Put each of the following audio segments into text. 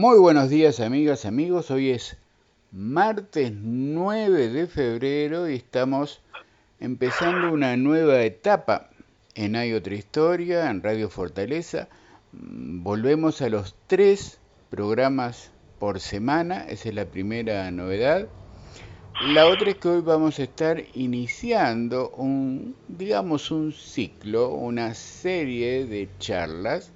Muy buenos días amigas, amigos. Hoy es martes 9 de febrero y estamos empezando una nueva etapa en Hay otra historia, en Radio Fortaleza. Volvemos a los tres programas por semana, esa es la primera novedad. La otra es que hoy vamos a estar iniciando un, digamos, un ciclo, una serie de charlas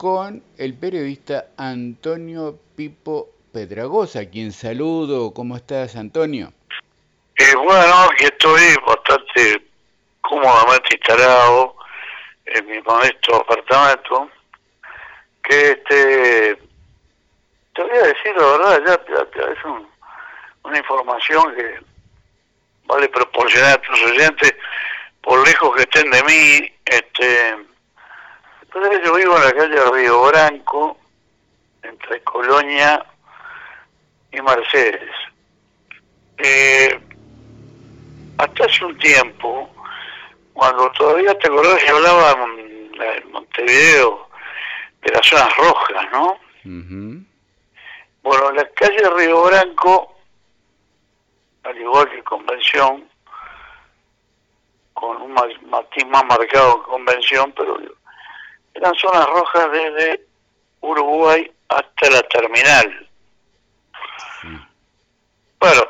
con el periodista Antonio Pipo Pedragosa, quien saludo. ¿Cómo estás, Antonio? Eh, bueno, aquí estoy bastante cómodamente instalado en mi modesto apartamento, que este, te voy a decir la verdad, ya, es una información que vale proporcionar a tus oyentes, por lejos que estén de mí, este entonces yo vivo en la calle Río Branco, entre Colonia y Mercedes. Eh, hasta hace un tiempo, cuando todavía te acordás que hablaba en Montevideo de las zonas rojas, ¿no? Bueno, en la calle Río Branco, al igual que Convención, con un matiz más marcado en Convención, pero eran zonas rojas desde Uruguay hasta la terminal. Bueno,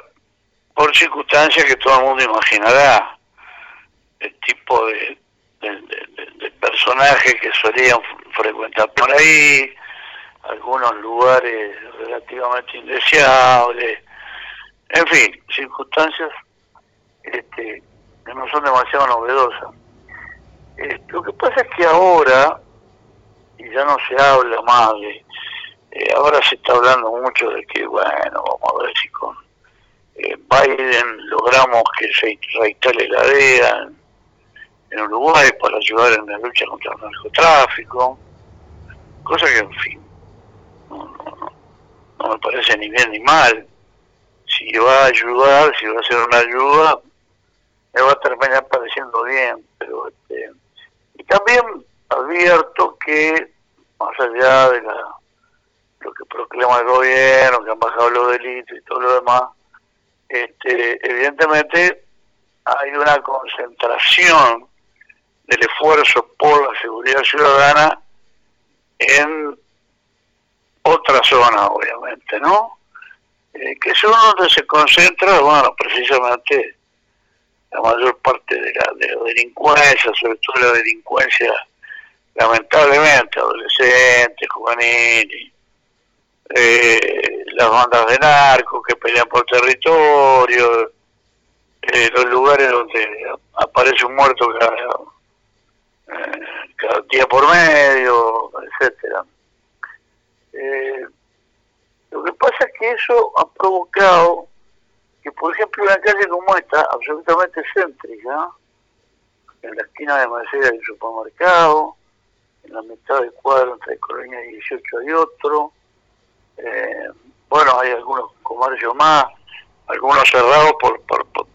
por circunstancias que todo el mundo imaginará, el tipo de, de, personajes que solían frecuentar por ahí, algunos lugares relativamente indeseables, en fin, circunstancias este, que no son demasiado novedosas. Eh, lo que pasa es que ahora y ya no se habla más de... Eh, ahora se está hablando mucho de que, bueno, vamos a ver si con eh, Biden logramos que se reinstale la DEA en, Uruguay para ayudar en la lucha contra el narcotráfico, cosa que, en fin, no, no, no, me parece ni bien ni mal. Si va a ayudar, si va a ser una ayuda, me va a terminar pareciendo bien, pero este, y también advierto que, más allá de la, lo que proclama el gobierno, que han bajado los delitos y todo lo demás, este, evidentemente hay una concentración del esfuerzo por la seguridad ciudadana en otra zona, obviamente, ¿no? Eh, que son donde se concentra, bueno, precisamente la mayor parte de la, de la delincuencia, sobre todo la delincuencia lamentablemente adolescentes, juveniles, eh, las bandas de narcos que pelean por territorio, eh, los lugares donde aparece un muerto cada, eh, día por medio, etcétera. lo que pasa es que eso ha provocado que, por ejemplo, una calle como esta, absolutamente céntrica, en la esquina de Mercedes del supermercado, en la mitad del cuadro entre Colonia 18 hay otro. Eh, bueno, hay algunos comercios más, algunos cerrados por, por, por,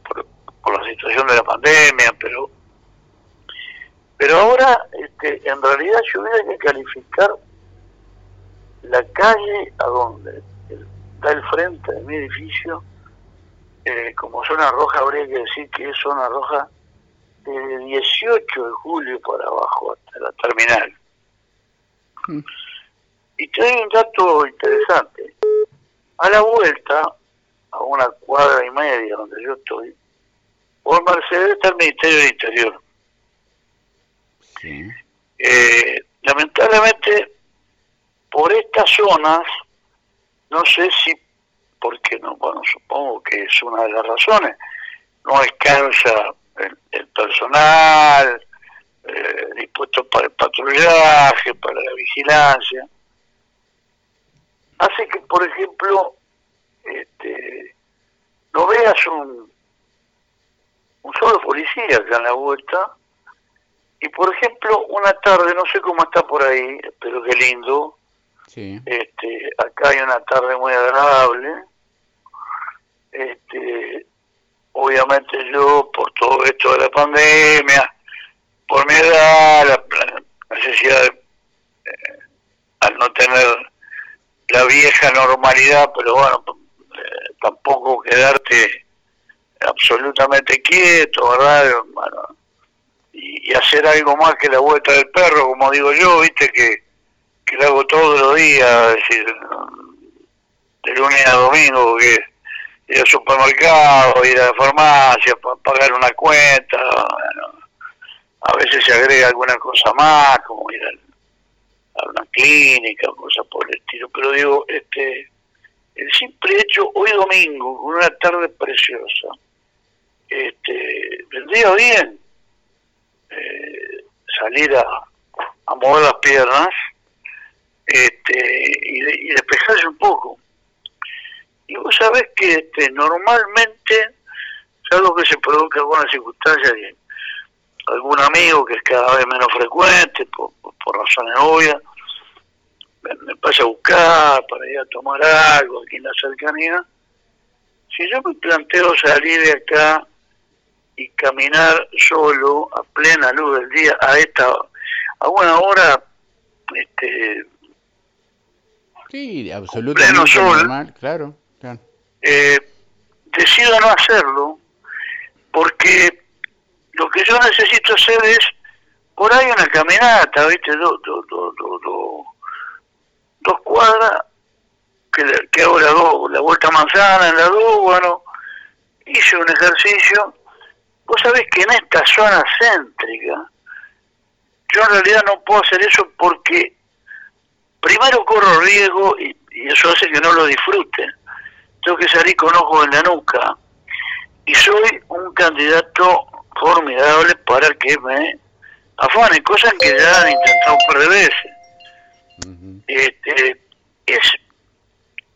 por, la situación de la pandemia, pero pero ahora, este, en realidad, yo hubiera que calificar la calle a donde está el frente de mi edificio eh, como zona roja, habría que decir que es zona roja desde 18 de julio para abajo hasta la terminal. Mm. Y te doy un dato interesante. A la vuelta, a una cuadra y media donde yo estoy, por Mercedes está el Ministerio del Interior. Eh, lamentablemente, por estas zonas, no sé si, porque no, bueno, supongo que es una de las razones, no descansa el, personal eh, dispuesto para el patrullaje, para la vigilancia. Hace que, por ejemplo, este, no veas un, un solo policía acá en la vuelta, y por ejemplo, una tarde, no sé cómo está por ahí, pero qué lindo, este, acá hay una tarde muy agradable, este, obviamente yo por todo esto de la pandemia, por mi edad, la, necesidad de, eh, al no tener la vieja normalidad, pero bueno, eh, tampoco quedarte absolutamente quieto, ¿verdad? Bueno, y, hacer algo más que la vuelta del perro, como digo yo, viste que, que lo hago todos los días, de lunes a domingo, que ir al supermercado, ir a la farmacia, pagar una cuenta, a veces se agrega alguna cosa más, como ir a una clínica, cosas por el estilo, pero digo, este el simple hecho, hoy domingo, con una tarde preciosa, este, vendría bien eh, salir a, mover las piernas este, y despejarse un poco y vos sabés que este, normalmente, salvo que se produzca alguna circunstancia, que algún amigo que es cada vez menos frecuente, por, razones obvias, me, pasa a buscar para ir a tomar algo aquí en la cercanía, si yo me planteo salir de acá y caminar solo a plena luz del día a esta a buena hora este sí absolutamente normal claro eh, decido no hacerlo porque lo que yo necesito hacer es por ahí una caminata, ¿viste? dos cuadras, que, que hago la, la vuelta manzana en la dos, hice un ejercicio. Vos sabés que en esta zona céntrica, yo en realidad no puedo hacer eso porque primero corro riesgo y, y eso hace que no lo disfrute tengo que salir con ojos en la nuca y soy un candidato formidable para que me afane, cosas que ya han intentado un par de veces. este, es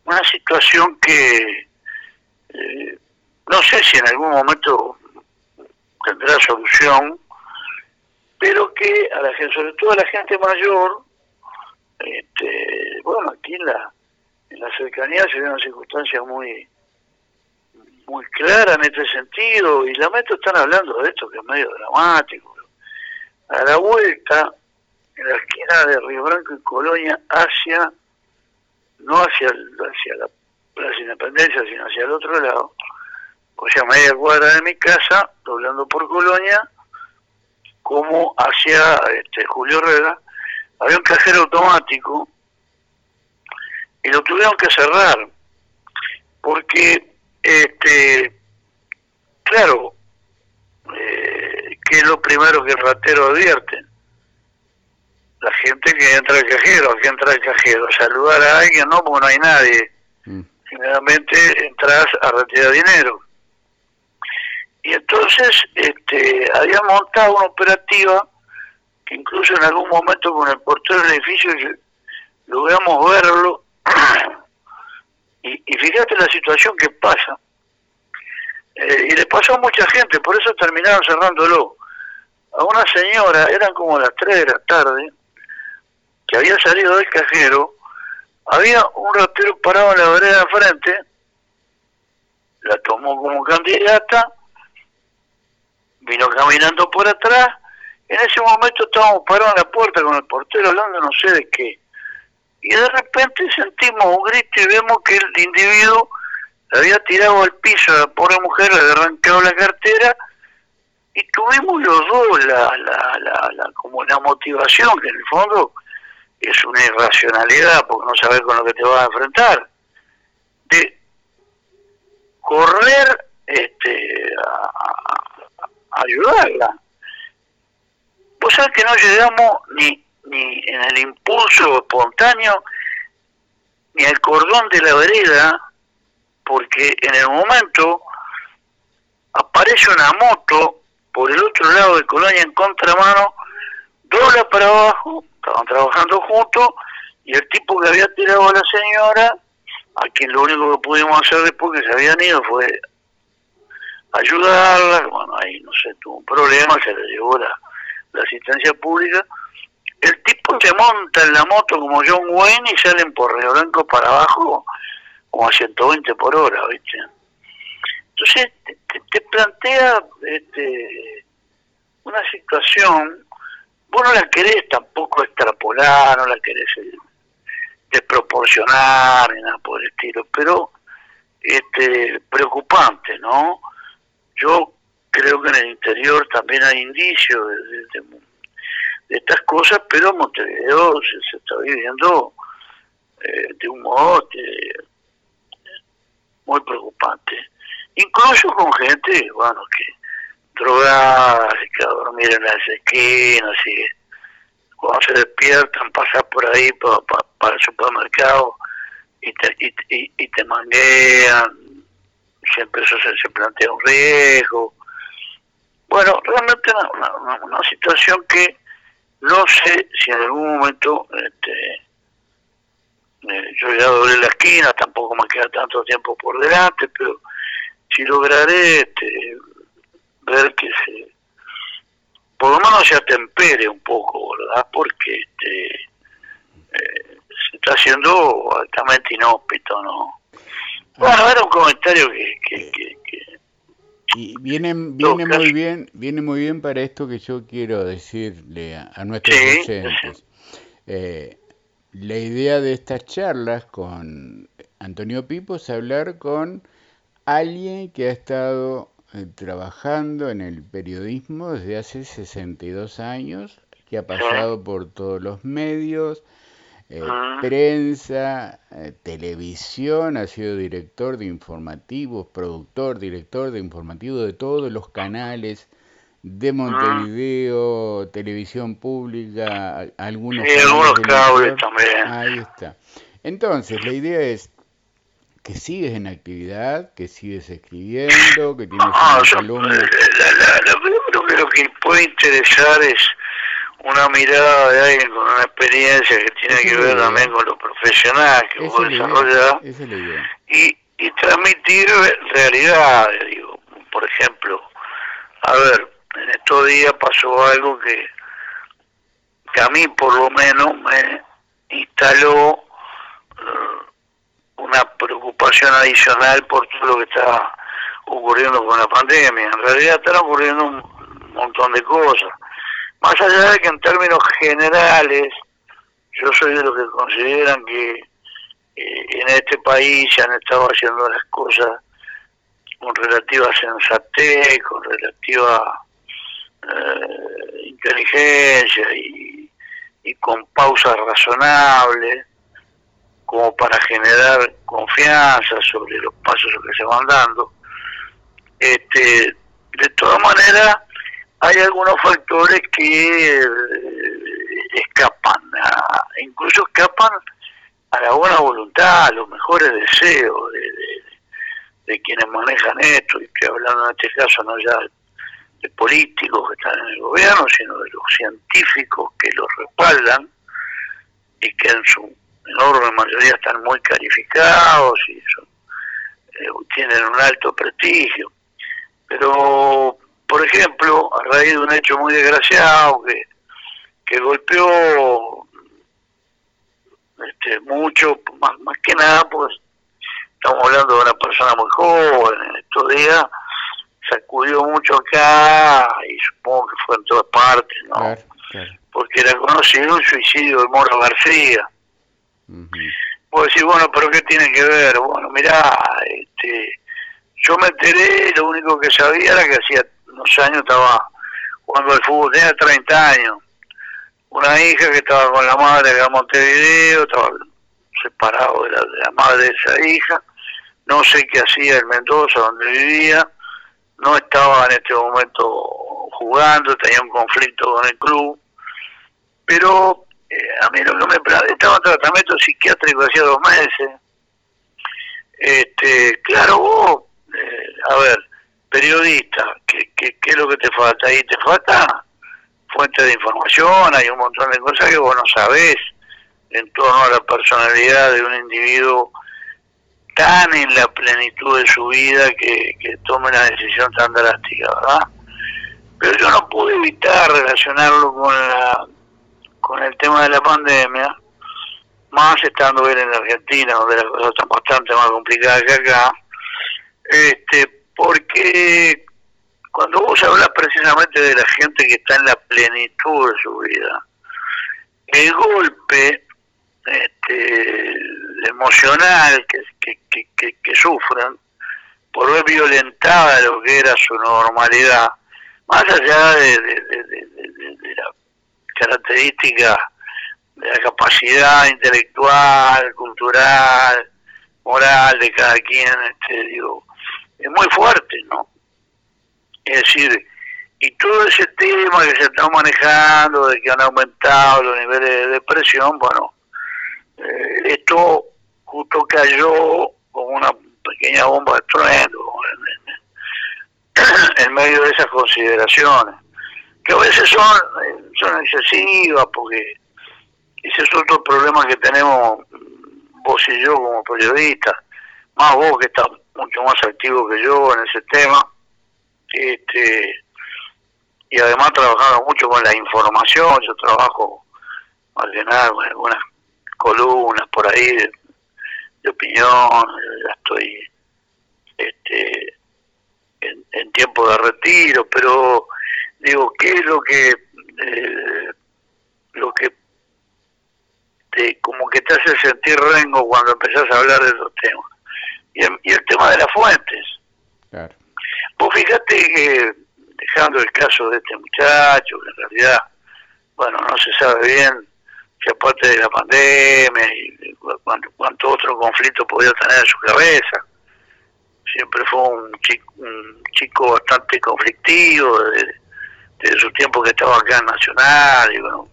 una situación que eh, no sé si en algún momento tendrá solución, pero que a la gente, sobre todo a la gente mayor, este, bueno, aquí en la en la cercanía se ve una circunstancia muy muy clara en este sentido y la metro están hablando de esto que es medio dramático. A la vuelta en la esquina de Río Branco y Colonia hacia no hacia hacia la Plaza Independencia sino hacia el otro lado o sea media cuadra de mi casa doblando por Colonia como hacia este Julio Herrera había un cajero automático y lo tuvieron que cerrar porque este claro eh, que es lo primero que el ratero advierte la gente que entra al cajero que entra al cajero saludar a alguien no porque no hay nadie mm. generalmente entras a retirar dinero y entonces este había montado una operativa que incluso en algún momento con el portero del edificio logramos verlo y, fíjate la situación que pasa. Eh, y le pasó a mucha gente, por eso terminaron cerrándolo. A una señora, eran como las 3 de la tarde, que había salido del cajero, había un ratero parado en la vereda de frente, la tomó como candidata, vino caminando por atrás, en ese momento estábamos parados en la puerta con el portero hablando no sé de qué y de repente sentimos un grito y vemos que el individuo había tirado al piso a la pobre mujer, le había arrancado la cartera y tuvimos los dos la, la, la, la, como una motivación que en el fondo es una irracionalidad porque no sabes con lo que te vas a enfrentar de correr este a, a ayudarla. Vos sabés que no llegamos ni ni en el impulso espontáneo, ni al cordón de la vereda, porque en el momento aparece una moto por el otro lado de Colonia en contramano, dobla para abajo, estaban trabajando juntos, y el tipo que había tirado a la señora, a quien lo único que pudimos hacer después que se habían ido fue ayudarla, bueno, ahí no sé, tuvo un problema, se le llevó la, la asistencia pública, el tipo se monta en la moto como John Wayne y salen por Río Blanco para abajo como a 120 por hora, ¿viste? Entonces te, plantea este, una situación, vos no la querés tampoco extrapolar, no la querés desproporcionar ni nada por el estilo, pero este preocupante, ¿no? Yo creo que en el interior también hay indicios de, estas cosas, pero Montevideo se, está viviendo eh, de un modo muy preocupante. Incluso con gente, bueno, que drogada, que a dormir en las esquinas y cuando se despiertan pasar por ahí para, el supermercado y te, y, y, te manguean, siempre eso se, plantea un riesgo. Bueno, realmente una, una, situación que no sé si en algún momento este, eh, yo ya doblé la esquina, tampoco me queda tanto tiempo por delante, pero si lograré este, ver que se, por lo menos se atempere un poco, ¿verdad? Porque este, eh, se está haciendo altamente inhóspito, ¿no? Bueno, era un comentario que... que, y viene, viene muy bien viene muy bien para esto que yo quiero decirle a, nuestros oyentes. Eh, la idea de estas charlas con Antonio Pipo es hablar con alguien que ha estado eh, trabajando en el periodismo desde hace 62 años, que ha pasado por todos los medios, eh, ah. prensa, eh, televisión, ha sido director de informativos, productor, director de informativos de todos los canales de ah. Montevideo, televisión pública, algunos, cables también. Ahí está. Entonces, la idea es que sigues en actividad, que sigues escribiendo, que tienes ah, una columna. Lo lo que puede interesar es una mirada de alguien con una experiencia que tiene que ver también con lo profesional que vos desarrollas y, y transmitir realidades, digo, por ejemplo, a ver, en estos días pasó algo que, que a mí por lo menos me instaló eh, una preocupación adicional por todo lo que está ocurriendo con la pandemia. En realidad están ocurriendo un montón de cosas. Más allá de que en términos generales, yo soy de los que consideran que eh, en este país se han estado haciendo las cosas con relativa sensatez, con relativa eh, inteligencia y, con pausas razonables como para generar confianza sobre los pasos que se van dando. Este, de todas maneras, hay algunos factores que eh, escapan, incluso escapan a la buena voluntad, a los mejores deseos de, quienes manejan esto, y estoy hablando en este caso no ya de políticos que están en el gobierno, sino de los científicos que los respaldan y que en su enorme mayoría están muy calificados y eh, tienen un alto prestigio. Pero, por ejemplo, a raíz de un hecho muy desgraciado que, que golpeó este, mucho, más, más que nada, pues estamos hablando de una persona muy joven en estos días, sacudió mucho acá y supongo que fue en todas partes, ¿no? Porque era conocido el suicidio de Moro García. Puedo decir, bueno, pero ¿qué tiene que ver? Bueno, mirá, este, yo me enteré, lo único que sabía era que hacía unos años estaba jugando al fútbol, tenía 30 años. Una hija que estaba con la madre de Montevideo, estaba separado de la, de la madre de esa hija. No sé qué hacía en Mendoza, donde vivía no estaba en este momento jugando, tenía un conflicto con el club, pero eh, a mí lo que me estaba en tratamiento psiquiátrico hacía dos meses. Este, claro, vos, eh, a ver, periodista, ¿qué, ¿qué, qué, es lo que te falta? Ahí te falta fuente de información, hay un montón de cosas que vos no sabés en torno a la personalidad de un individuo tan en la plenitud de su vida que, tome una decisión tan drástica, ¿verdad? Pero yo no pude evitar relacionarlo con la con el tema de la pandemia, más estando él en Argentina, donde las cosas están bastante más complicadas que acá, este, porque cuando vos hablas precisamente de la gente que está en la plenitud de su vida, el golpe este, emocional que, que, sufren por ver violentada lo que era su normalidad, más allá de, de, la característica de la capacidad intelectual, cultural, moral de cada quien, este, digo, es muy fuerte, ¿no? Es decir, y todo ese tema que se está manejando, de que han aumentado los niveles de depresión, bueno, eh, esto justo cayó como una pequeña bomba de trueno en, medio de esas consideraciones, que a veces son, son excesivas, porque ese es otro problema que tenemos vos y yo como periodistas, más vos que estás mucho más activo que yo en ese tema, este y además trabajando mucho con la información, yo trabajo más que con algunas columnas por ahí de, opinión, ya estoy este, en, tiempo de retiro, pero digo, ¿qué es lo que eh, lo que te, como que te hace sentir rengo cuando empezás a hablar de esos temas? Y el, y el tema de las fuentes. Claro. Vos fíjate que dejando el caso de este muchacho, que en realidad, bueno, no se sabe bien si aparte de la pandemia y cuánto, otro conflicto podía tener en su cabeza. Siempre fue un chico, un chico bastante conflictivo desde, su tiempo que estaba acá en Nacional y bueno,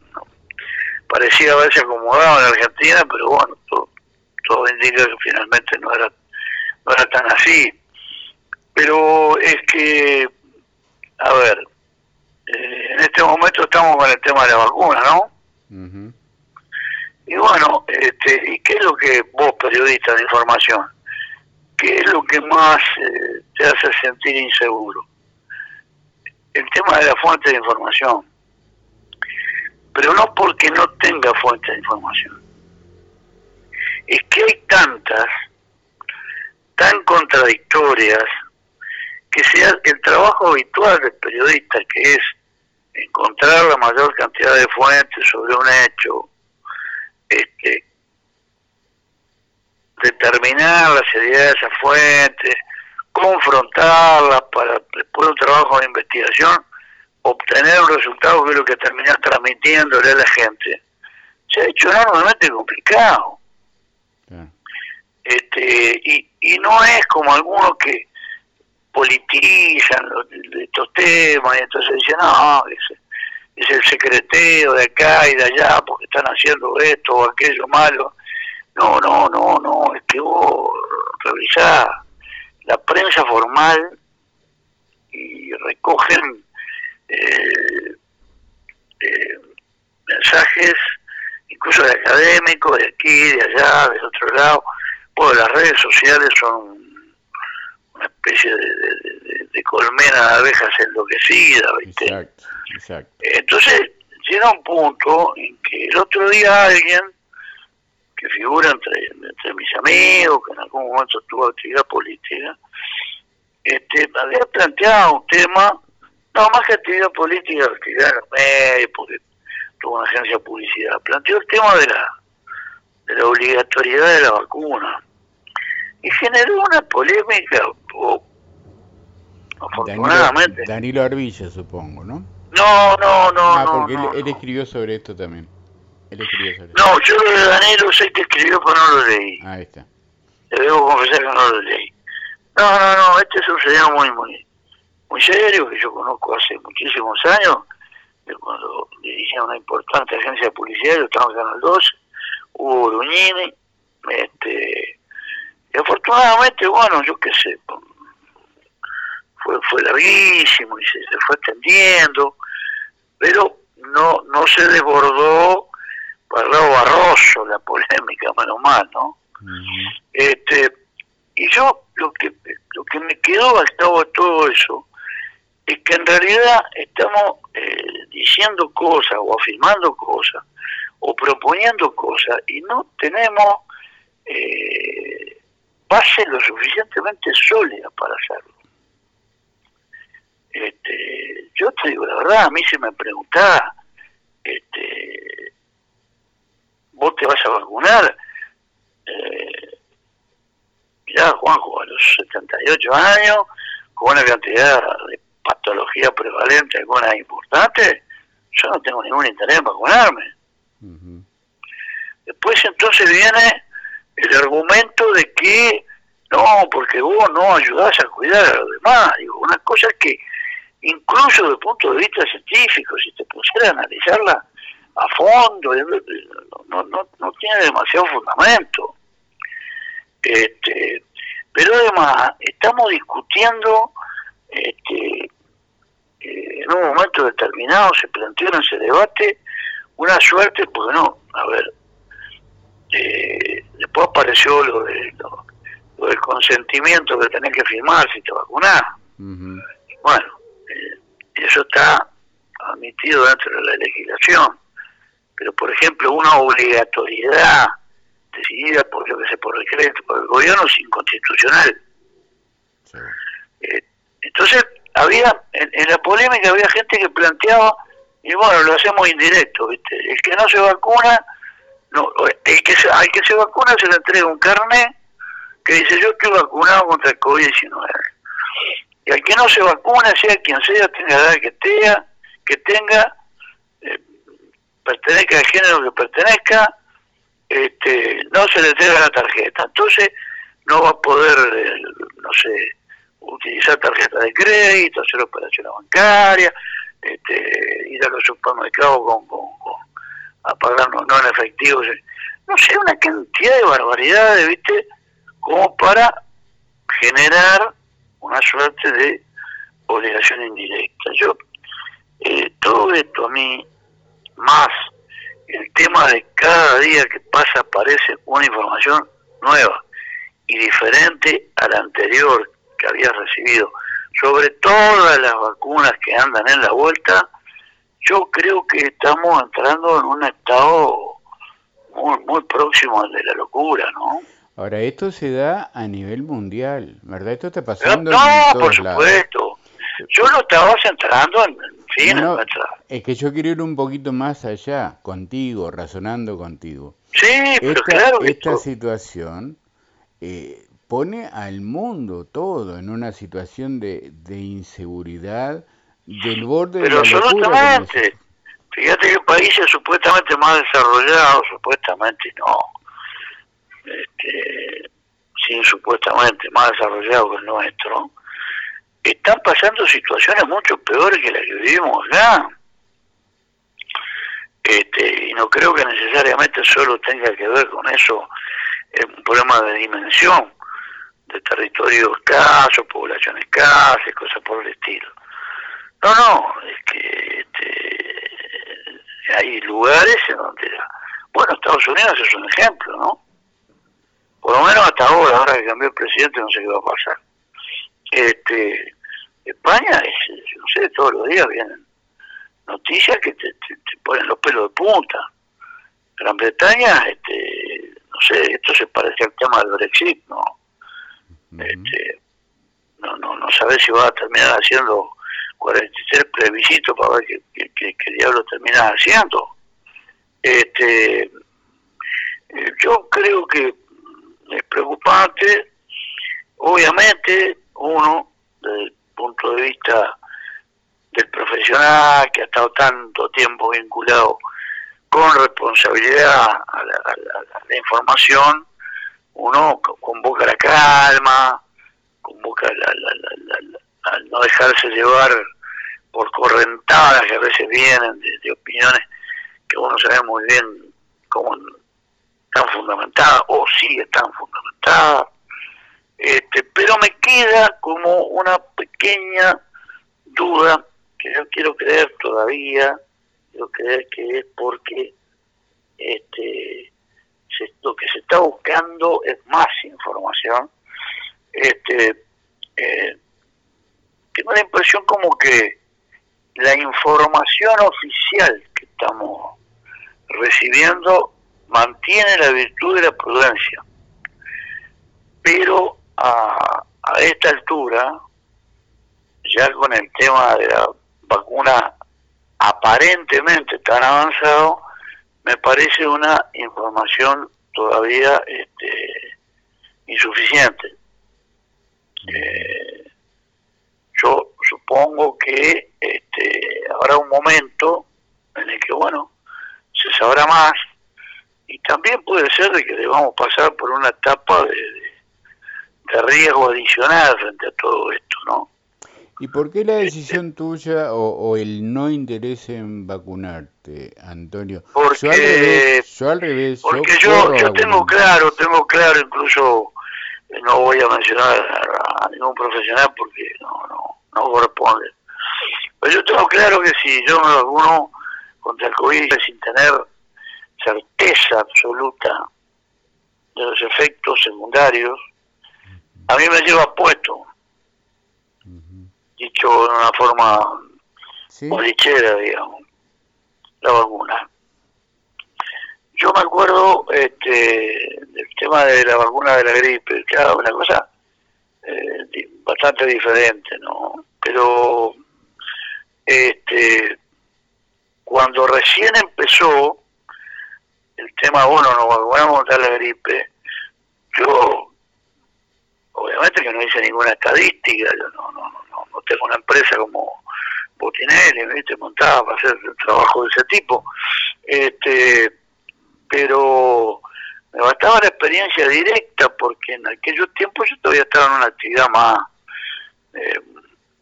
parecía haberse acomodado en Argentina, pero bueno, todo, todo indica que finalmente no era, no era tan así. Pero es que a ver, eh, en este momento estamos con el tema de la vacuna, ¿no? Y bueno, este, ¿y qué es lo que vos, periodista de información, qué es lo que más eh, te hace sentir inseguro? El tema de la fuente de información. Pero no porque no tenga fuente de información. Es que hay tantas, tan contradictorias, que sea el trabajo habitual del periodista, que es encontrar la mayor cantidad de fuentes sobre un hecho, este, determinar la seriedad de esas fuentes, confrontarlas para después de un trabajo de investigación obtener un resultado que es lo que terminás transmitiéndole a la gente, se ha hecho enormemente complicado. Este, y, y no es como algunos que politizan estos temas y entonces dicen, no, es, el secreteo de acá y de allá porque están haciendo esto o aquello malo. No, no, no, no, es que vos revisás la prensa formal y recogen eh, eh, mensajes incluso de académicos de aquí, de allá, del otro lado. Bueno, las redes sociales son una especie de, colmena de abejas enloquecida, ¿viste? Exacto, exacto. Entonces llega un punto en que el otro día alguien que figura entre, entre mis amigos, que en algún momento tuvo actividad política, este, había planteado un tema, no más que actividad política, actividad en porque tuvo una agencia de publicidad, planteó el tema de la, de la obligatoriedad de la vacuna y generó una polémica, afortunadamente. Danilo, Danilo supongo, ¿no? No, no, no. Ah, porque él, escribió sobre esto también. Él escribió sobre no, yo de Danilo sé que escribió, pero no lo leí. Ahí está. Le debo confesar que no lo leí. No, no, no, este es un señor muy, muy, muy serio, que yo conozco hace muchísimos años, de cuando dirigía una importante agencia de publicidad, yo estaba en Canal 12, Hugo Duñini, este, y afortunadamente, bueno, yo qué sé, fue, fue larguísimo y se, fue extendiendo, pero no, no se desbordó para el lado barroso la polémica, menos mal, ¿no? este Y yo lo que, lo que me quedó al cabo de todo eso es que en realidad estamos eh, diciendo cosas o afirmando cosas o proponiendo cosas y no tenemos eh, base lo suficientemente sólida para hacerlo. Este, yo te digo la verdad, a mí se me preguntaba, este, vos te vas a vacunar. Eh, mirá, Juanjo, a los 78 años, con una cantidad de patología prevalente, algunas importantes, yo no tengo ningún interés en vacunarme. Después entonces viene el argumento de que no, porque vos no ayudás a cuidar a los demás. Digo, una cosa que incluso desde el punto de vista científico, si te pusieras a analizarla a fondo, no, no, no tiene demasiado fundamento. Este, pero además estamos discutiendo este, eh, en un momento determinado se planteó en ese debate una suerte, porque no, a ver, eh, después apareció lo, de, lo, del consentimiento que tenés que firmar si te vacunás. Bueno, eh, eso está admitido dentro de la legislación, pero por ejemplo una obligatoriedad decidida por, yo que sé, por decreto, por el gobierno es inconstitucional. entonces, había en, la polémica había gente que planteaba y bueno lo hacemos indirecto ¿viste? el que no se vacuna no el que se, al que se vacuna se le entrega un carnet que dice yo estoy vacunado contra el COVID-19 y al que no se vacuna sea quien sea tenga la edad que tenga que tenga eh, pertenezca al género que pertenezca este, no se le entrega la tarjeta. Entonces no va a poder eh, no sé utilizar tarjeta de crédito, hacer operaciones bancarias, este, ir a los supermercados con, con, a pagar no, en efectivo, no sé, una cantidad de barbaridades, ¿viste? Como para generar una suerte de obligación indirecta. Yo, eh, todo esto a mí, más el tema de cada día que pasa aparece una información nueva y diferente a la anterior, que había recibido sobre todas las vacunas que andan en la vuelta, yo creo que estamos entrando en un estado muy, muy próximo al de la locura, ¿no? Ahora, esto se da a nivel mundial, ¿verdad? Esto está pasando no, por supuesto. Yo lo estaba centrando en, fin, Es que yo quiero ir un poquito más allá, contigo, razonando contigo. Sí, pero claro. Esta situación eh, pone al mundo todo en una situación de, de inseguridad del borde Pero de la absolutamente. Fíjate que países supuestamente más desarrollados, supuestamente no, este, sin supuestamente más desarrollados que el nuestro, están pasando situaciones mucho peores que las que vivimos acá. Este, y no creo que necesariamente solo tenga que ver con eso, es un problema de dimensión de territorios escasos, poblaciones escasas, cosas por el estilo. No, no, es que este, hay lugares en donde, bueno, Estados Unidos es un ejemplo, ¿no? Por lo menos hasta ahora, ahora que cambió el presidente, no sé qué va a pasar. Este, España, es, no sé, todos los días vienen noticias que te, ponen los pelos de punta. Gran Bretaña, este, no sé, esto se parece al tema del Brexit, ¿no? este, no, no, no sabe si va a terminar haciendo 43 plebiscitos para ver qué, qué, diablo termina haciendo. Este, eh, yo creo que es preocupante, obviamente, uno, desde el punto de vista del profesional que ha estado tanto tiempo vinculado con responsabilidad a la información, uno convoca la calma, convoca la, la, no dejarse llevar por correntadas que a veces vienen de, opiniones que uno sabe muy bien cómo están fundamentadas o sí están fundamentadas. Este, pero me queda como una pequeña duda que yo quiero creer todavía, quiero creer que es porque este lo que se está buscando es más información. Este, eh, tengo la impresión como que la información oficial que estamos recibiendo mantiene la virtud de la prudencia, pero a, a esta altura, ya con el tema de la vacuna aparentemente tan avanzado, me parece una información todavía este, insuficiente. Eh, yo supongo que este, habrá un momento en el que, bueno, se sabrá más y también puede ser de que debamos pasar por una etapa de, de riesgo adicional frente a todo esto, ¿no? ¿Y por qué la decisión tuya o, el no interés en vacunarte, Antonio? Porque, yo al revés, porque yo, yo, tengo claro, tengo claro, incluso eh, no voy a mencionar a ningún profesional porque no, no, no corresponde. Pero yo tengo claro que si yo me vacuno contra el COVID sin tener certeza absoluta de los efectos secundarios, a mí me lleva puesto dicho de una forma ¿Sí? digamos, la vacuna. Yo me acuerdo este, del tema de la vacuna de la gripe, era una cosa eh, bastante diferente, ¿no? Pero este, cuando recién empezó el tema, bueno, nos vacunamos contra la gripe, yo obviamente que no hice ninguna estadística, yo no, no, no, no tengo una empresa como Botinelli, ¿viste? montada para hacer trabajo de ese tipo, este, pero me bastaba la experiencia directa porque en aquellos tiempos yo todavía estaba en una actividad más, eh,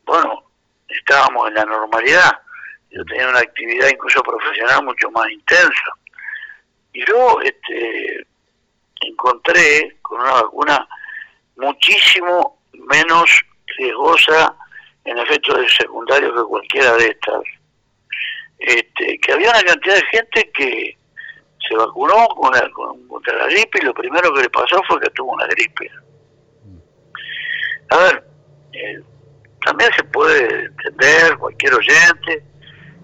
bueno, estábamos en la normalidad, yo tenía una actividad incluso profesional mucho más intensa. Y yo este, encontré con una vacuna muchísimo menos riesgosa en efectos secundarios que cualquiera de estas. Este, que había una cantidad de gente que se vacunó con contra la gripe y lo primero que le pasó fue que tuvo una gripe. A ver, eh, también se puede entender, cualquier oyente,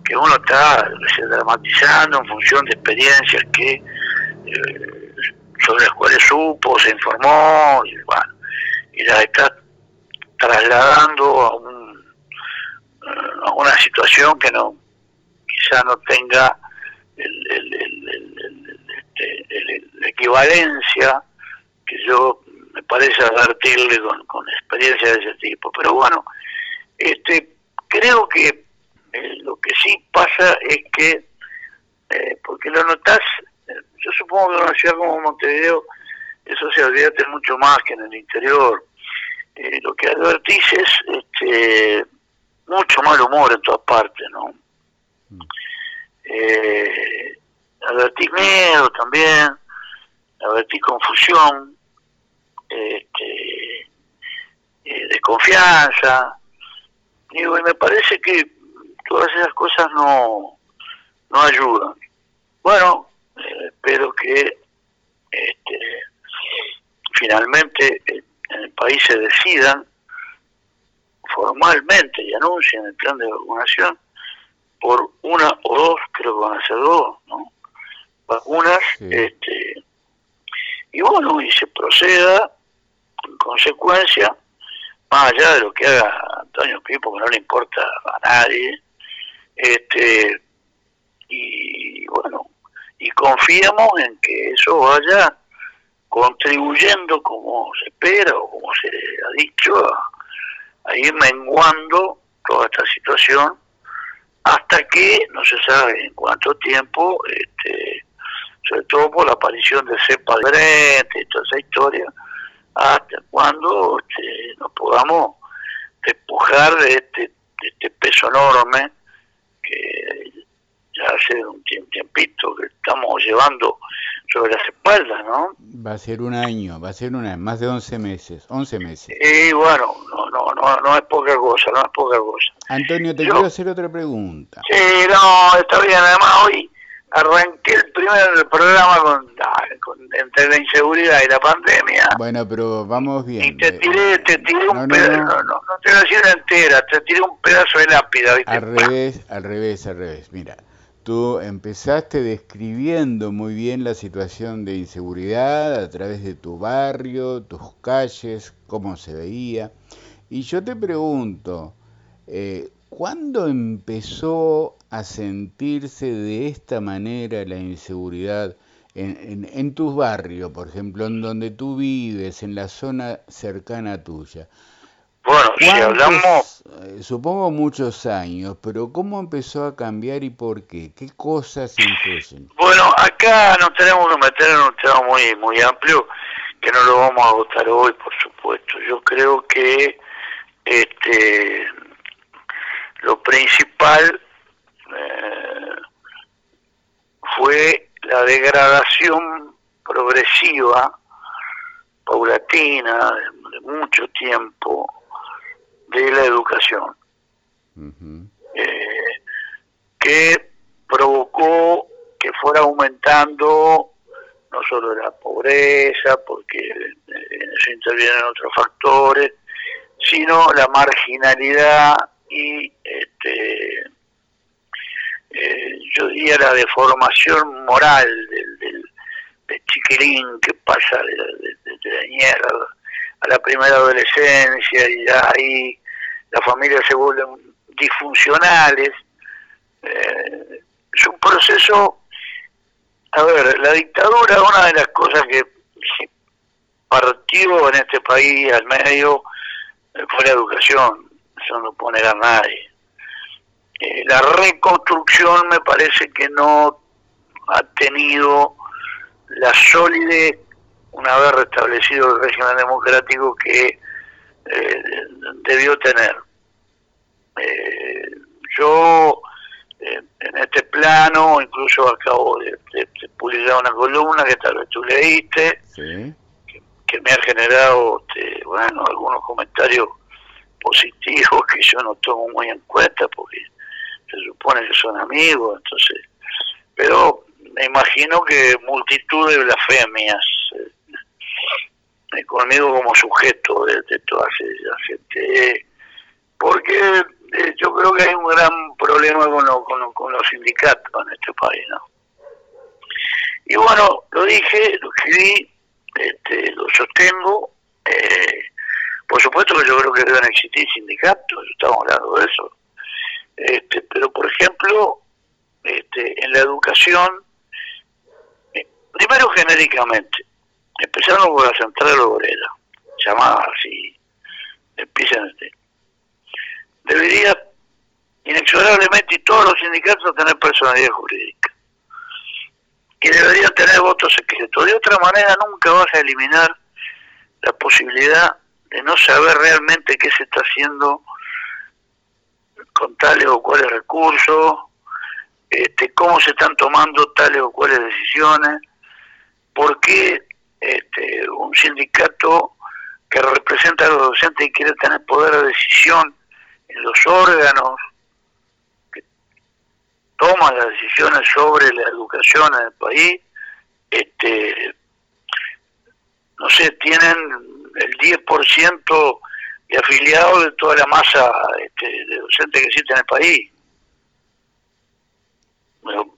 que uno está dramatizando en función de experiencias que eh, sobre las cuales supo, se informó, y bueno, y la está trasladando a, un, a una situación que no quizá no tenga el, el, este, la equivalencia que yo me parece advertirle con, con experiencias de ese tipo. Pero bueno, este creo que eh, lo que sí pasa es que, eh, porque lo notas, eh, yo supongo que en una ciudad como Montevideo eso se advierte mucho más que en el interior. Lo que advertís es este, mucho mal humor en todas partes, ¿no? Eh, advertís miedo también, advertís confusión, este, eh, desconfianza. Digo, y me parece que todas esas cosas no, no ayudan. Bueno, espero que este, finalmente eh, en el país se decidan formalmente y anuncien el plan de vacunación por una o dos, creo que van a ser dos, ¿no? Vacunas, este, y bueno, y se proceda en consecuencia, más allá de lo que haga Antonio Pipo, que no le importa a nadie, este, y bueno, y confiamos en que eso vaya contribuyendo como se espera o como se ha dicho a, ir menguando toda esta situación hasta que no se sabe en cuánto tiempo este, sobre todo por la aparición de cepas diferentes y toda esa historia hasta cuando este, nos podamos despojar de este, de este peso enorme que ya hace un tiempito que estamos llevando sobre las espaldas, ¿no? Va a ser un año, va a ser una, más de 11 meses, 11 meses. Y bueno, no, no, no, no es poca cosa, no es poca cosa. Antonio, te quiero hacer otra pregunta. Sí, no, está bien, además hoy arranqué el primer programa con, entre la inseguridad y la pandemia. Bueno, pero vamos bien. Y te tiré, te tiré un pedazo, no, no, no, te lo hacía entera, te tiré un pedazo de lápida, ¿viste? Al revés, al revés, al revés, mira. Tú empezaste describiendo muy bien la situación de inseguridad a través de tu barrio, tus calles, cómo se veía. Y yo te pregunto, eh, ¿cuándo empezó a sentirse de esta manera la inseguridad en, en, tus barrios, por ejemplo, en donde tú vives, en la zona cercana tuya? Bueno, si hablamos... Eh, supongo muchos años, pero ¿cómo empezó a cambiar y por qué? ¿Qué cosas influyen? Bueno, acá nos tenemos que meter en un tema muy, muy amplio, que no lo vamos a agotar hoy, por supuesto. Yo creo que este lo principal eh, fue la degradación progresiva, paulatina, de, mucho tiempo, de la educación, eh, que provocó que fuera aumentando no solo la pobreza, porque en eso intervienen otros factores, sino la marginalidad y este, eh, yo la deformación moral del, del, chiquilín que pasa de, la niñera a la primera adolescencia y ya ahí las familias se vuelven disfuncionales. Eh, es un proceso, a ver, la dictadura, una de las cosas que partió en este país al medio fue la educación, eso no puede negar nadie. Eh, la reconstrucción me parece que no ha tenido la solidez, una vez restablecido el régimen democrático, que eh, debió tener. Eh, yo, en este plano, incluso acabo de, publicar una columna que tal vez tú leíste, que, me ha generado, este, bueno, algunos comentarios positivos que yo no tomo muy en cuenta porque se supone que son amigos, entonces, pero me imagino que multitud de blasfemias eh, conmigo como sujeto de, toda esa gente, porque eh, yo creo que hay un gran problema con, con, los sindicatos en este país, ¿no? Y bueno, lo dije, lo escribí, este, lo sostengo, eh, por supuesto que yo creo que deben existir sindicatos, estamos hablando de eso. Este, pero, por ejemplo, este, en la educación, eh, primero genéricamente, empezando por la central obrera, llamada así, empiezan este, debería inexorablemente y todos los sindicatos tener personalidad jurídica y deberían tener votos secretos. De otra manera nunca vas a eliminar la posibilidad de no saber realmente qué se está haciendo con tales o cuales recursos, este, cómo se están tomando tales o cuales decisiones, por qué este, un sindicato que representa a los docentes y quiere tener poder de decisión en los órganos que toman las decisiones sobre la educación en el país, este, no sé, tienen el 10% de afiliados de toda la masa este, de docentes que existe en el país. Bueno,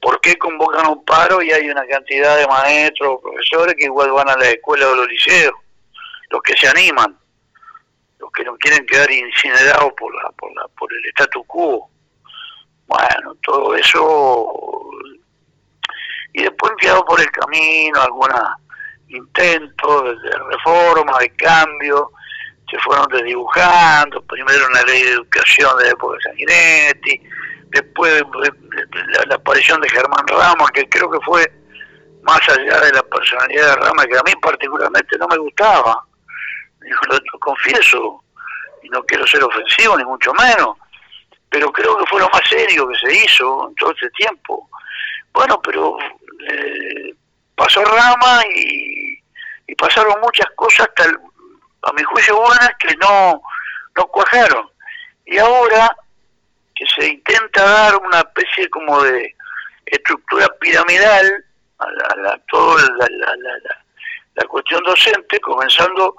¿Por qué convocan un paro y hay una cantidad de maestros profesores que igual van a la escuela o los liceos? Los que se animan, los que no quieren quedar incinerados por, la, por, la, por el statu quo. Bueno, todo eso. Y después quedado por el camino algunos intentos de reforma, de cambio, se fueron desdibujando, primero una ley de educación de la época de Sanguinetti, después la, aparición de Germán Rama, que creo que fue más allá de la personalidad de Rama, que a mí particularmente no me gustaba, lo, confieso, y no quiero ser ofensivo ni mucho menos, pero creo que fue lo más serio que se hizo en todo este tiempo. Bueno, pero eh, pasó Rama y, y pasaron muchas cosas hasta el, a mi juicio buenas que no, no cuajaron. Y ahora que se intenta dar una especie como de estructura piramidal a, la, toda la, la, cuestión docente, comenzando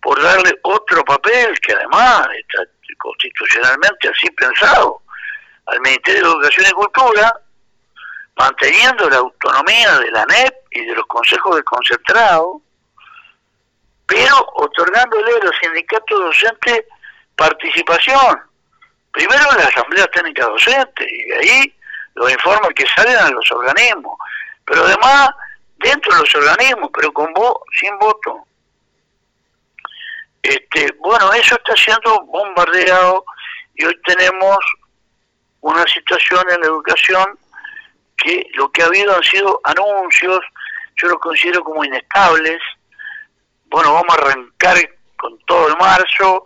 por darle otro papel que además está constitucionalmente así pensado al Ministerio de Educación y Cultura, manteniendo la autonomía de la NEP y de los consejos de concentrado, pero otorgándole a los sindicatos docentes participación. Primero la Asamblea Técnica Docente y de ahí los informes que salen a los organismos. Pero además, dentro de los organismos, pero con voz, sin voto. Este, bueno, eso está siendo bombardeado y hoy tenemos una situación en la educación que lo que ha habido han sido anuncios, yo los considero como inestables. Bueno, vamos a arrancar con todo el marzo,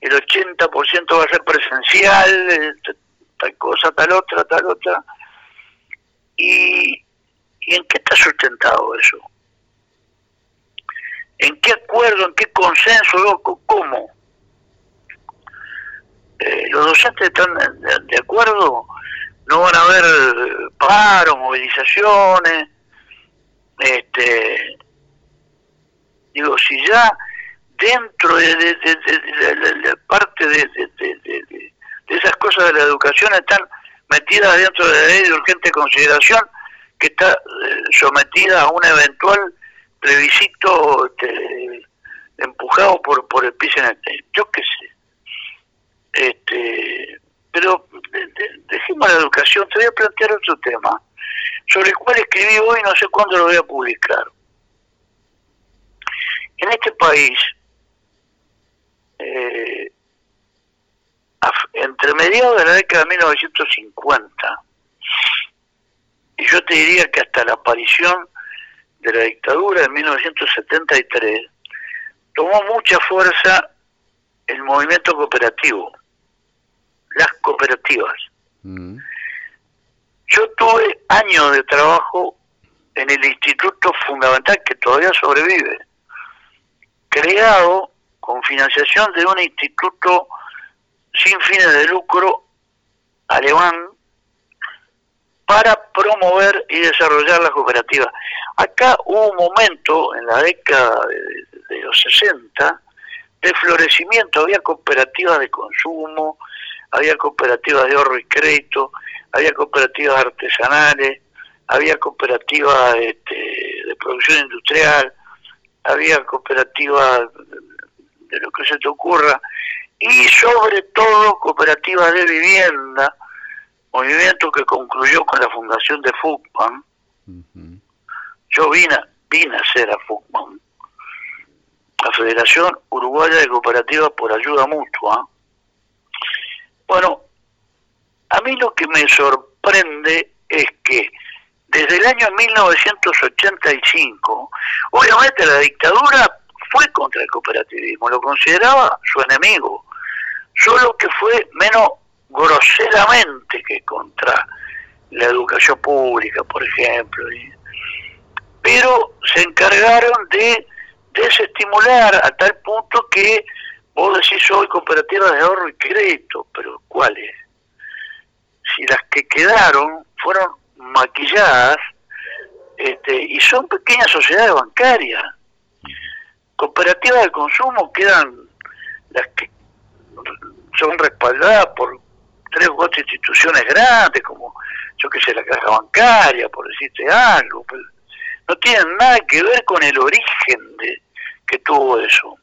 el 80% va a ser presencial, eh, tal cosa, tal otra, tal otra. ¿Y, ¿y en qué está sustentado eso? ¿En qué acuerdo, en qué consenso, cómo? Eh, los docentes están de, acuerdo, no van a haber paros, movilizaciones, este, digo, si ya dentro de, la parte de, esas cosas de la educación están metidas dentro de la ley de urgente consideración que está eh, sometida a un eventual plebiscito este, empujado por, por el PCNT. Yo qué sé. Este, pero dejemos la educación, te voy a plantear otro tema, sobre el cual escribí hoy, no sé cuándo lo voy a publicar. En este país, eh, entre mediados de la década de 1950, y yo te diría que hasta la aparición de la dictadura en 1973, tomó mucha fuerza el movimiento cooperativo, las cooperativas. Mm. Yo tuve años de trabajo en el Instituto Fundamental que todavía sobrevive, creado con financiación de un instituto sin fines de lucro alemán para promover y desarrollar la cooperativa. Acá hubo un momento en la década de, los 60 de florecimiento, había cooperativas de consumo, había cooperativas de ahorro y crédito, había cooperativas artesanales, había cooperativas este, de producción industrial, había cooperativas de lo que se te ocurra, y sobre todo cooperativas de vivienda, movimiento que concluyó con la fundación de FUCMAN. Yo vine, vine a ser a FUCMAN, la Federación Uruguaya de Cooperativas por Ayuda Mutua. Bueno, a mí lo que me sorprende es que desde el año 1985, obviamente la dictadura fue contra el cooperativismo, lo consideraba su enemigo, solo que fue menos groseramente que contra la educación pública, por ejemplo. Pero se encargaron de desestimular a tal punto que vos decís hoy cooperativas de ahorro y crédito, pero ¿cuáles? Si las que quedaron fueron maquilladas este, y son pequeñas sociedades bancarias. Cooperativas de consumo quedan las que son respaldadas por tres o cuatro instituciones grandes, como yo que sé, la caja bancaria, por decirte algo, pero no tienen nada que ver con el origen de que tuvo eso.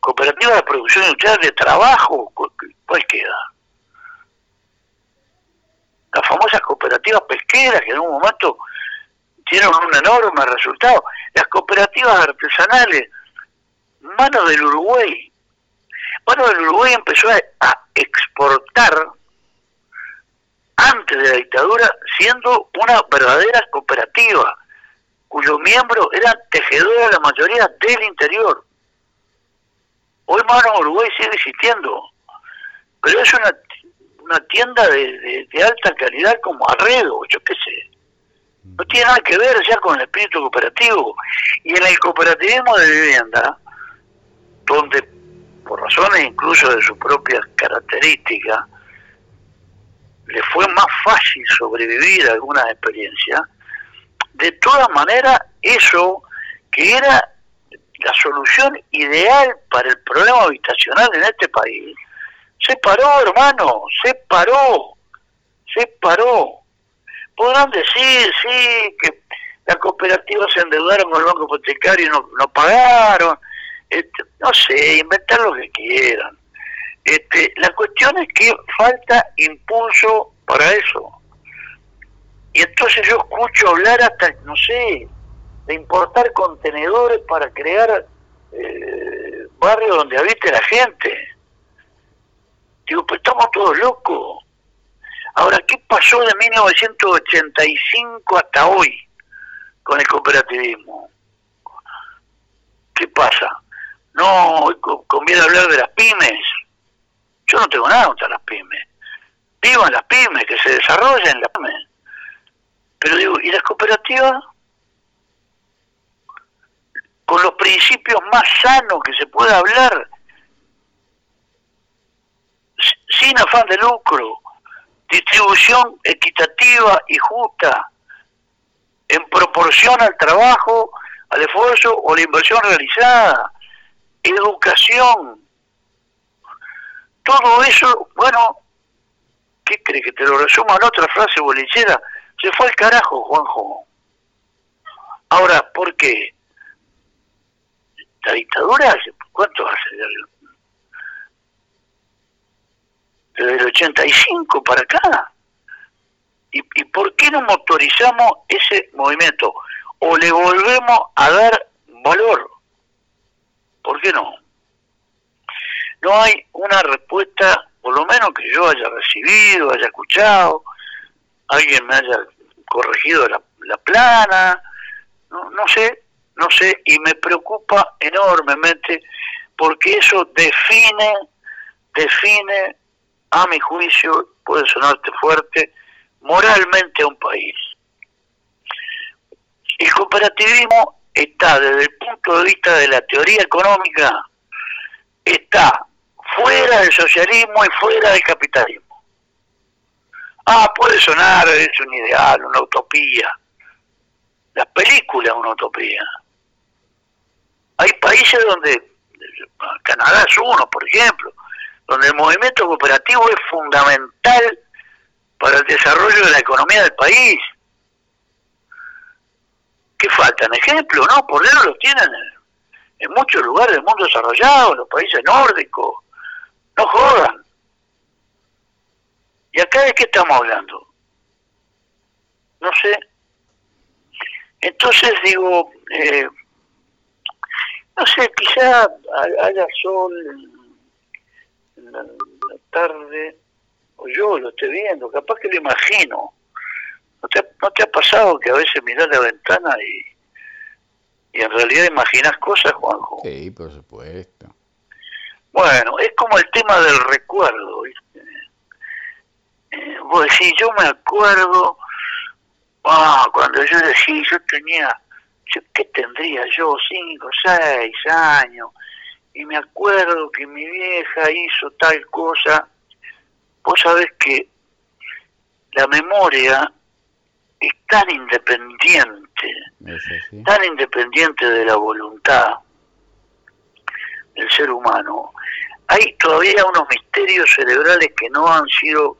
Cooperativa de producción industrial de trabajo, ¿cuál queda? Las famosas cooperativas pesqueras que en un momento tienen un enorme resultado. Las cooperativas artesanales, mano del Uruguay, bueno, el Uruguay empezó a, exportar antes de la dictadura siendo una verdadera cooperativa cuyos miembros eran tejedores la mayoría del interior. Hoy Mano Uruguay sigue existiendo, pero es una, una tienda de, de, alta calidad como Arredo, yo qué sé. No tiene nada que ver ya con el espíritu cooperativo. Y en el cooperativismo de vivienda, donde por razones incluso de sus propias características, le fue más fácil sobrevivir a algunas experiencias, de todas maneras eso que era la solución ideal para el problema habitacional en este país, se paró, hermano, se paró, se paró. Podrán decir, sí, que las cooperativas se endeudaron con el banco hipotecario y no, no pagaron, este, no sé, inventar lo que quieran. Este, la cuestión es que falta impulso para eso. Y entonces yo escucho hablar hasta, no sé, de importar contenedores para crear eh, barrios donde habite la gente. Digo, pues estamos todos locos. Ahora, ¿qué pasó de 1985 hasta hoy con el cooperativismo? ¿Qué pasa? No, conviene hablar de las pymes. Yo no tengo nada contra las pymes. Vivan las pymes, que se desarrollen las pymes. Pero digo, ¿y las cooperativas? Con los principios más sanos que se pueda hablar, sin afán de lucro, distribución equitativa y justa, en proporción al trabajo, al esfuerzo o la inversión realizada, educación, todo eso, bueno, ¿qué cree que te lo resuma en otra frase bolichera? Se fue al carajo, Juanjo. Ahora, ¿por qué? La dictadura, ¿cuánto hace? Desde el 85 para acá. ¿Y, ¿Y por qué no motorizamos ese movimiento? ¿O le volvemos a dar valor? ¿Por qué no? No hay una respuesta, por lo menos que yo haya recibido, haya escuchado, alguien me haya corregido la, plana, no, no sé, no sé, y me preocupa enormemente porque eso define, define, a mi juicio, puede sonarte fuerte, moralmente a un país. El cooperativismo está desde el punto de vista de la teoría económica, está fuera del socialismo y fuera del capitalismo. Ah, puede sonar, es un ideal, una utopía. La película es una utopía. Hay países donde, Canadá es uno, por ejemplo, donde el movimiento cooperativo es fundamental para el desarrollo de la economía del país. ¿Qué faltan? Ejemplos, ¿no? Por eso los tienen en, muchos lugares del mundo desarrollado, en los países nórdicos. No jodan. ¿Y acá de qué estamos hablando? No sé. Entonces digo, eh, no sé, quizá haya sol en la, tarde, o yo lo estoy viendo, capaz que lo imagino. ¿No te, ¿No te ha pasado que a veces miras la ventana y, y en realidad imaginas cosas, Juanjo? Sí, por supuesto. Bueno, es como el tema del recuerdo, ¿viste? Eh, vos decís, yo me acuerdo, ah, cuando yo decía, yo tenía, ¿qué tendría yo? Cinco, seis años, y me acuerdo que mi vieja hizo tal cosa. Vos sabés que la memoria es tan independiente, tan independiente de la voluntad del ser humano. Hay todavía unos misterios cerebrales que no han sido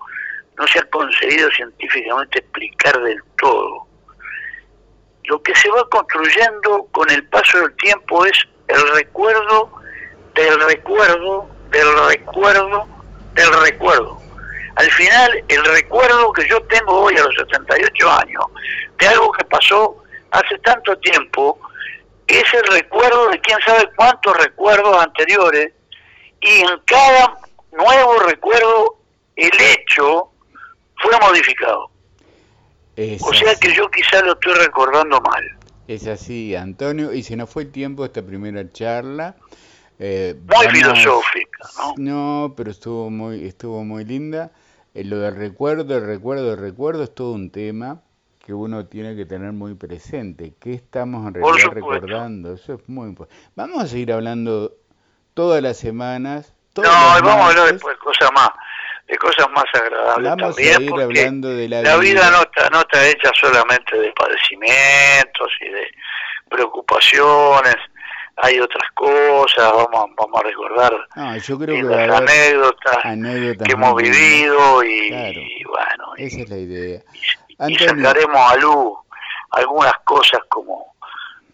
no se ha conseguido científicamente explicar del todo. Lo que se va construyendo con el paso del tiempo es el recuerdo del recuerdo, del recuerdo, del recuerdo. Al final, el recuerdo que yo tengo hoy a los 78 años de algo que pasó hace tanto tiempo, es el recuerdo de quién sabe cuántos recuerdos anteriores, y en cada nuevo recuerdo, el hecho fue modificado. o sea que yo quizá lo estoy recordando mal. Es así, Antonio, y se nos fue el tiempo esta primera charla. Eh, muy filosófica, ¿no? No, pero estuvo muy, estuvo muy linda. Eh, lo del recuerdo, el recuerdo, el recuerdo es todo un tema que uno tiene que tener muy presente. ¿Qué estamos en realidad recordando? Eso es muy importante. Vamos a seguir hablando todas las semanas. no, vamos a hablar después cosas más de cosas más agradables Vamos también, a ir hablando de la, la vida, no, está, no está hecha solamente de padecimientos y de preocupaciones, hay otras cosas, vamos, vamos a recordar yo creo que las anécdotas, que hemos vivido y, bueno, esa es la idea. Y, sacaremos a luz algunas cosas como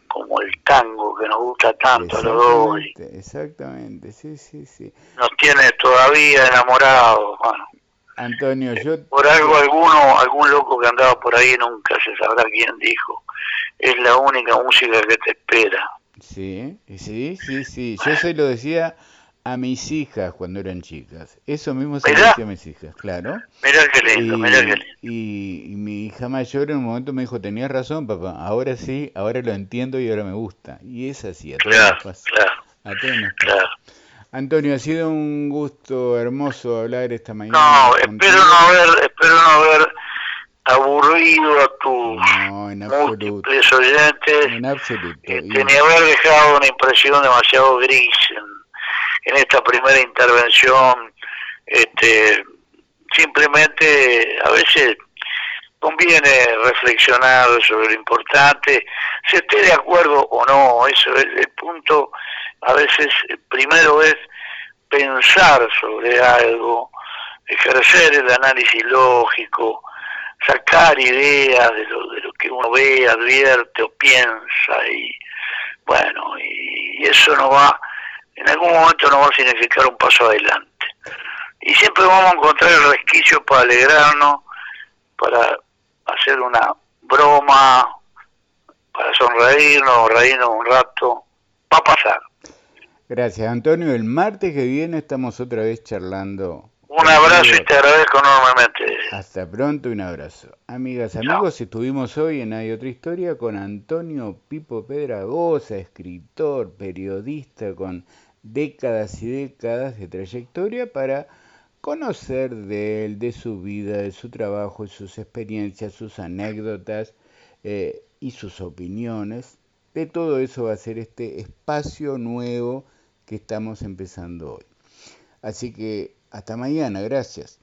como el tango que nos gusta tanto a los dos. Exactamente, sí, sí, sí. Nos tiene todavía enamorados, bueno. Antonio, yo... Por algo alguno, algún loco que andaba por ahí, nunca se sabrá quién dijo, es la única música que te espera. Sí, sí, sí, sí. Yo se lo decía a mis hijas cuando eran chicas. Eso mismo se lo decía a mis hijas, claro. Mirá qué lindo, y, mirá qué lindo. Y, mi hija mayor en un momento me dijo, tenías razón, papá, ahora sí, ahora lo entiendo y ahora me gusta. Y es así, a todos claro, Claro, a todos Claro. Antonio, ha sido un gusto hermoso hablar esta mañana. No, espero no haber, espero no haber aburrido a tus no, en múltiples oyentes. En absoluto. Este, ni haber dejado una impresión demasiado gris en, en esta primera intervención. Este, simplemente a veces conviene reflexionar sobre lo importante, si esté de acuerdo o no, eso es el punto, a veces primero es pensar sobre algo, ejercer el análisis lógico, sacar ideas de lo, de lo que uno ve, advierte o piensa y bueno, y, eso no va, en algún momento no va a significar un paso adelante. Y siempre vamos a encontrar el resquicio para alegrarnos, para hacer una broma, para sonreírnos, reírnos un rato, va a pasar. Gracias, Antonio. El martes que viene estamos otra vez charlando un abrazo y te agradezco enormemente. Hasta pronto, un abrazo. Amigas, amigos, estuvimos hoy en Hay Otra Historia con Antonio Pipo Pedragosa, escritor, periodista con décadas y décadas de trayectoria para conocer de él, de su vida, de su trabajo, sus experiencias, sus anécdotas eh, y sus opiniones. De todo eso va a ser este espacio nuevo que estamos empezando hoy. Así que hasta mañana, gracias.